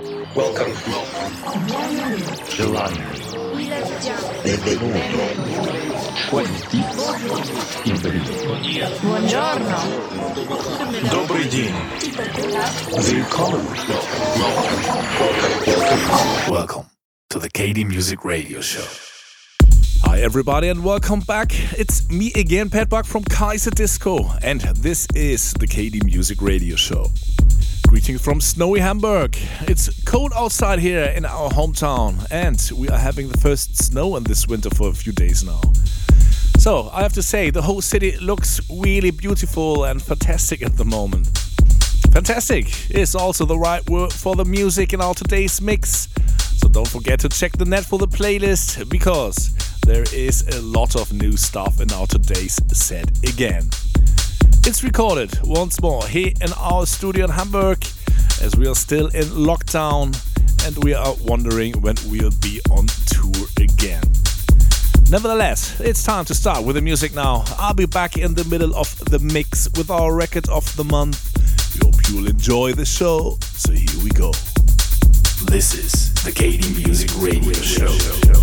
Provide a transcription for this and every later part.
Welcome. Giovanni. Benvenuto. Buongiorno. Добрый день. Welcome. Welcome. Welcome to the KD Music Radio Show. Hi, everybody, and welcome back. It's me again, Pat Buck from Kaiserdisco, and this is the KD Music Radio Show. Greetings from snowy Hamburg. It's cold outside here in our hometown, and we are having the first snow in this winter for a few days now. So, I have to say, the whole city looks really beautiful and fantastic at the moment. Fantastic is also the right word for the music in our today's mix. So don't forget to check the net for the playlist because there is a lot of new stuff in our today's set again. It's recorded once more here in our studio in Hamburg as we are still in lockdown and we are wondering when we'll be on tour again. Nevertheless, it's time to start with the music now. I'll be back in the middle of the mix with our record of the month. We hope you'll enjoy the show. So here we go. This is the KD Music Radio Show.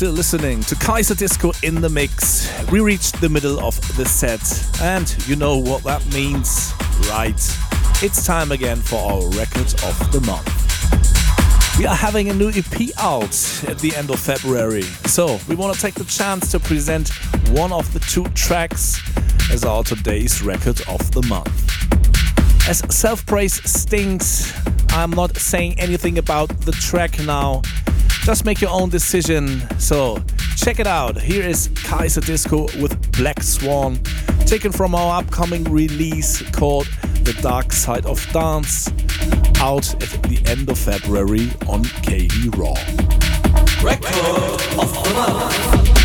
Still listening to Kaiserdisco in the mix. We reached the middle of the set, and you know what that means, right? It's time again for our record of the month. We are having a new EP out at the end of February, so we want to take the chance to present one of the two tracks as our today's record of the month. As self praise stinks, I'm not saying anything about the track now just make your own decision. So check it out. Here is Kaiserdisco with Black Swan, taken from our upcoming release called The Dark Side of Dance, out at the end of February on KD Raw. Record of the month.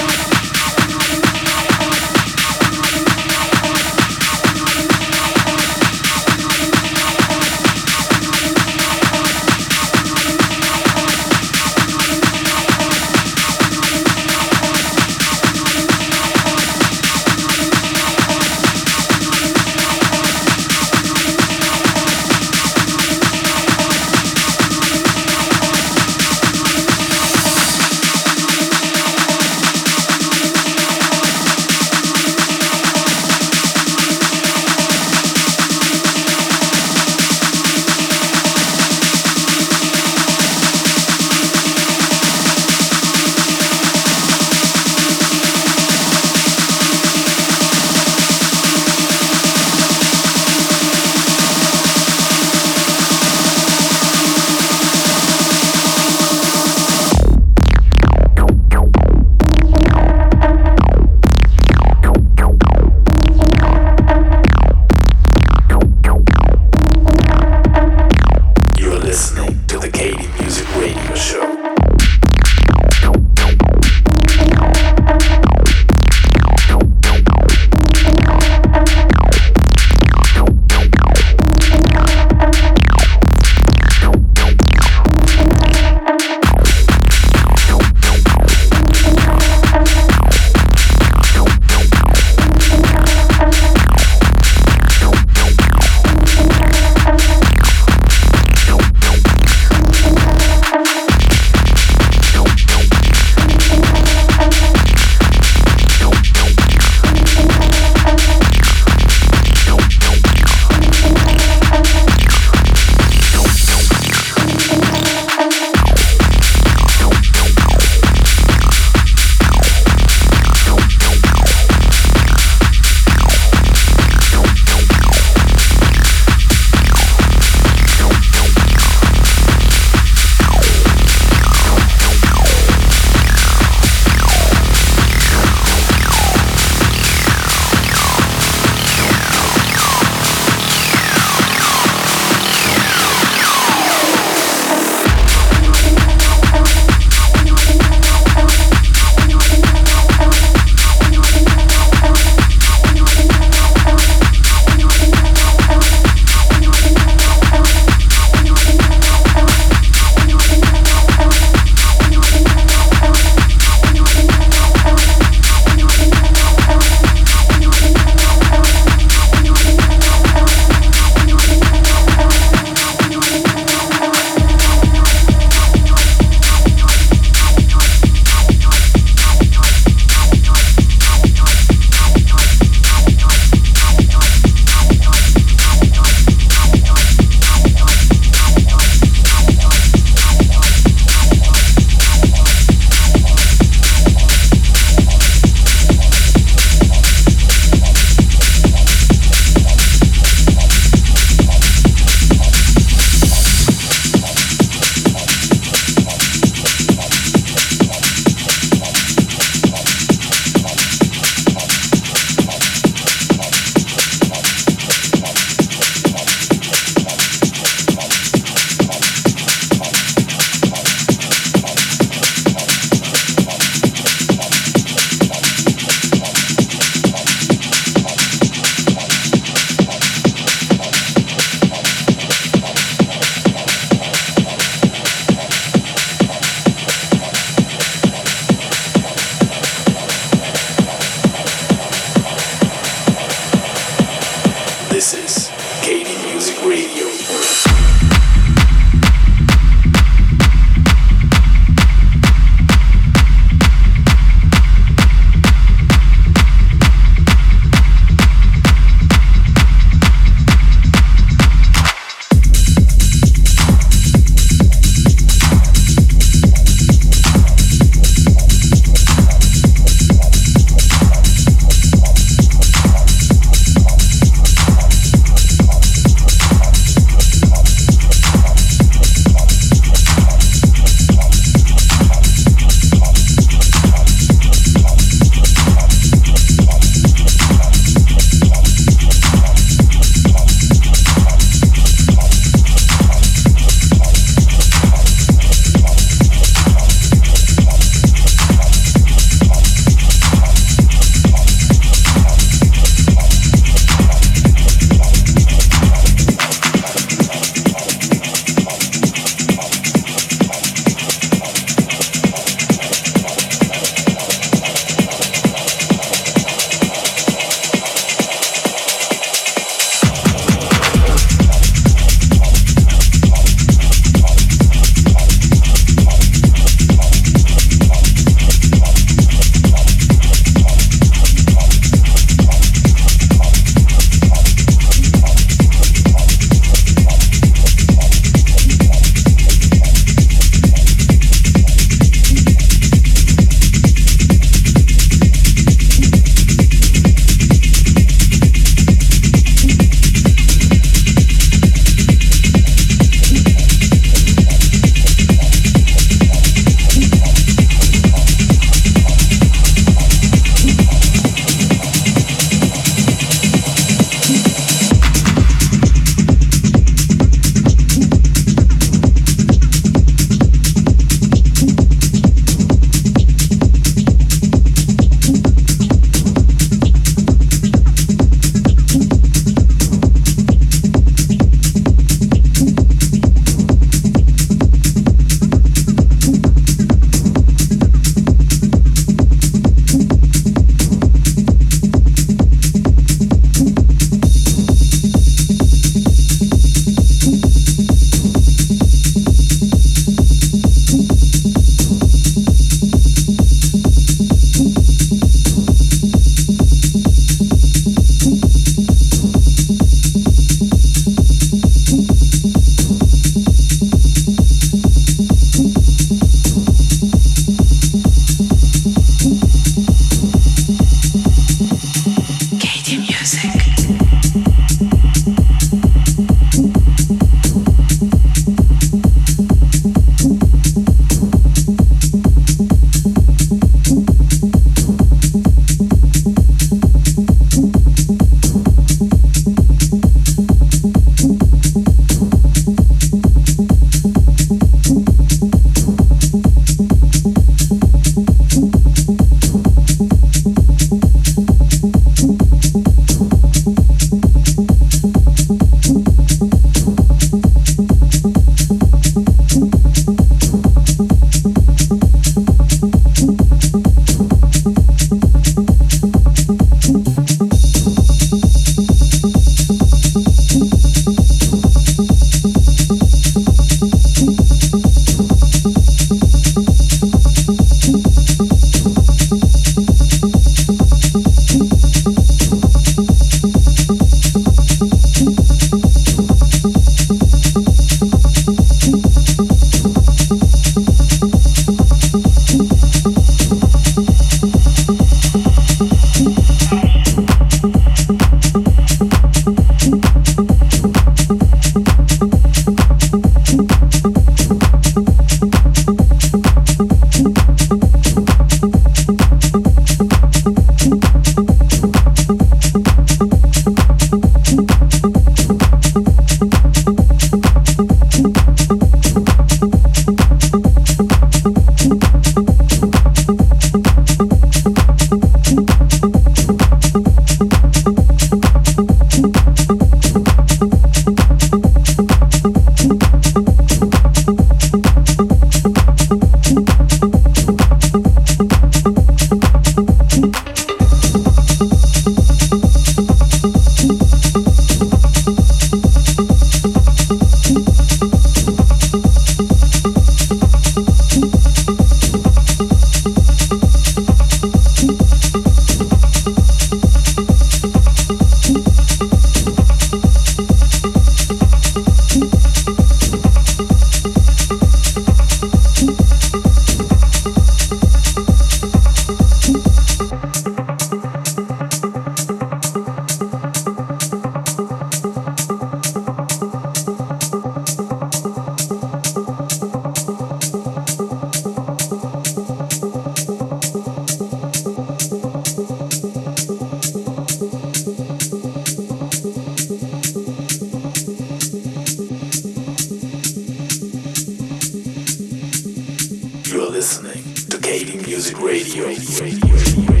You are listening to KD Music Radio. radio, radio, radio.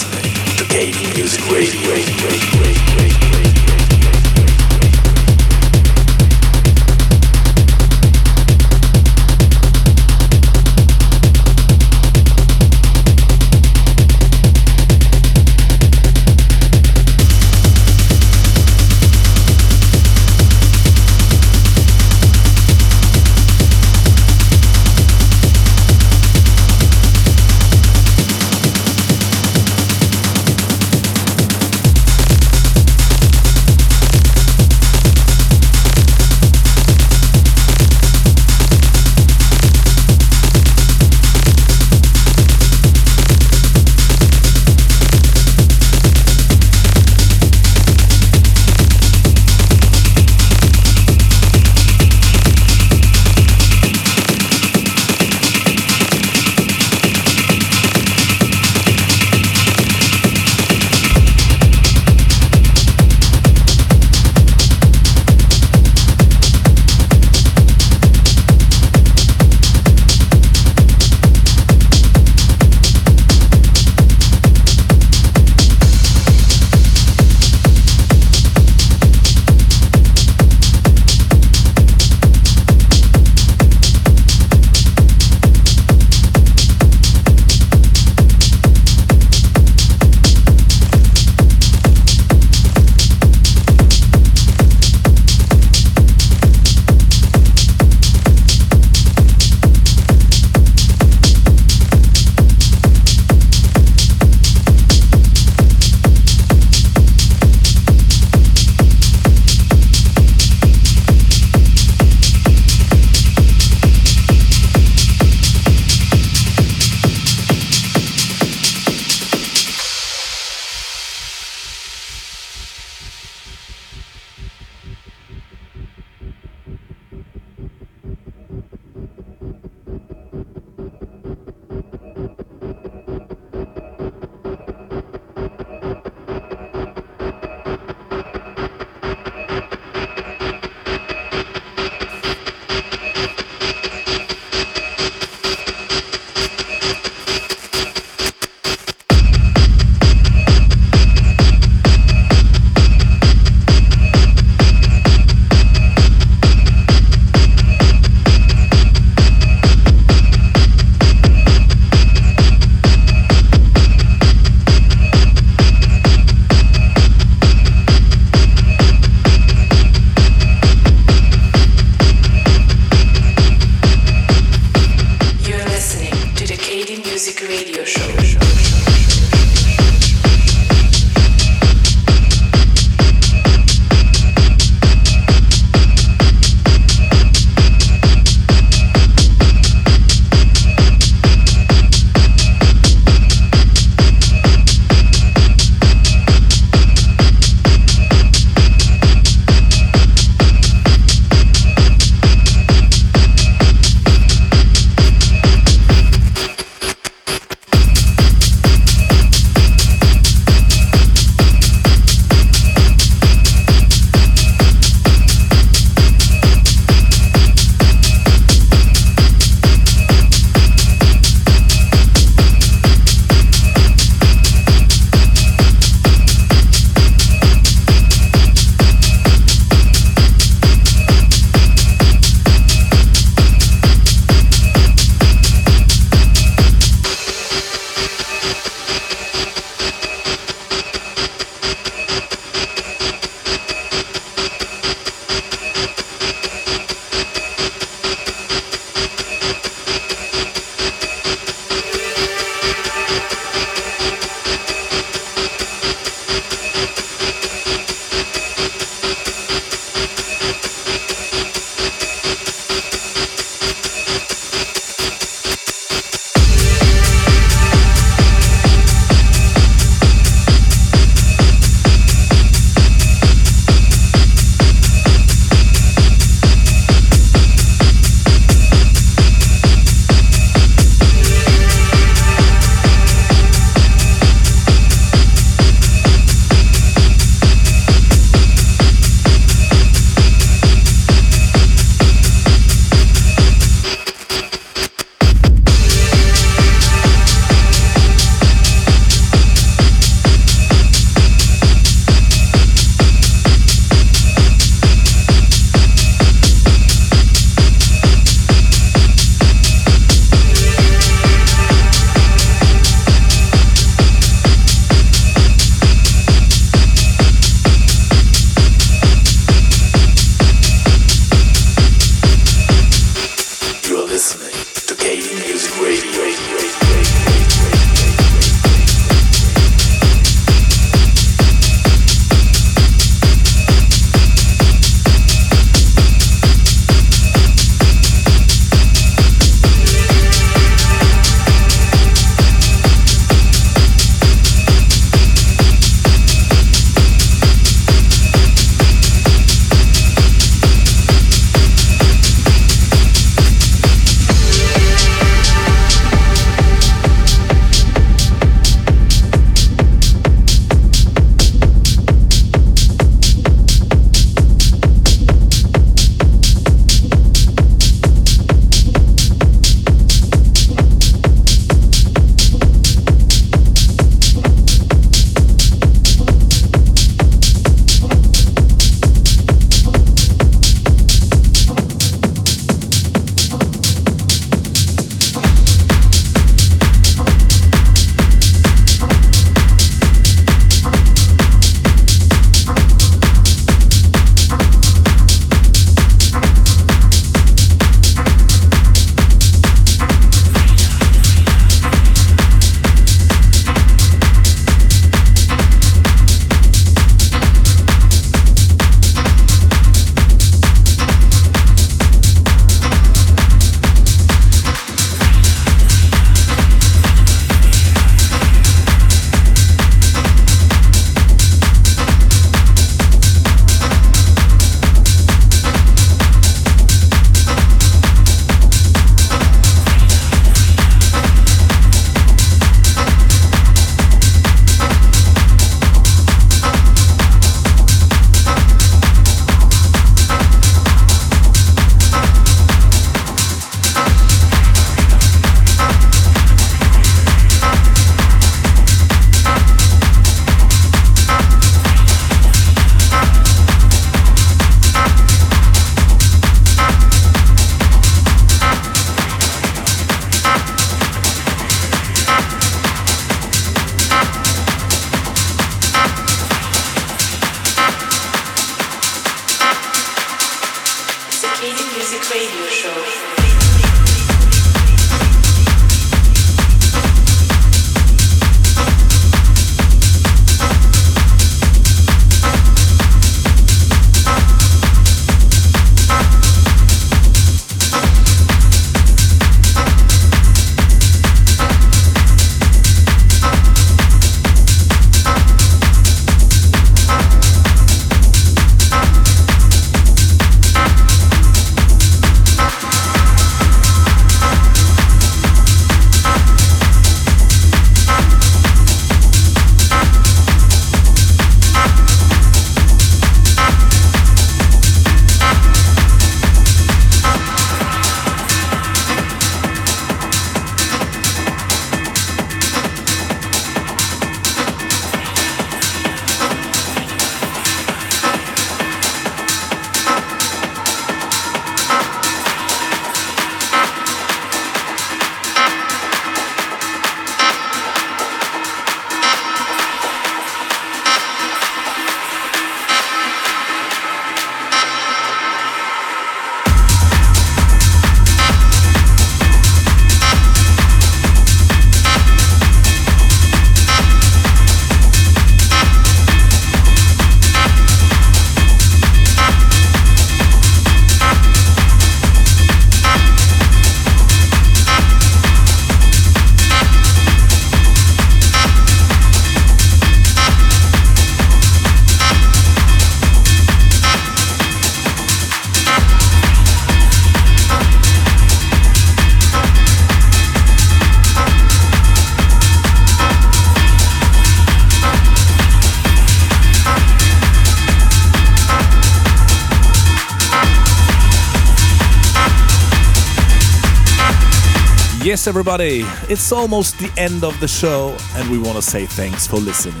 Everybody, it's almost the end of the show, and we want to say thanks for listening.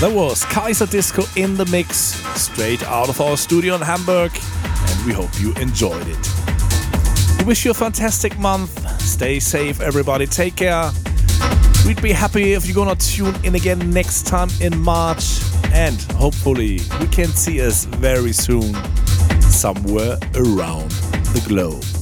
That was Kaiserdisco in the mix, straight out of our studio in Hamburg, and we hope you enjoyed it. We wish you a fantastic month. Stay safe, everybody. Take care. We'd be happy if you're gonna tune in again next time in March, and hopefully, we can see us very soon somewhere around the globe.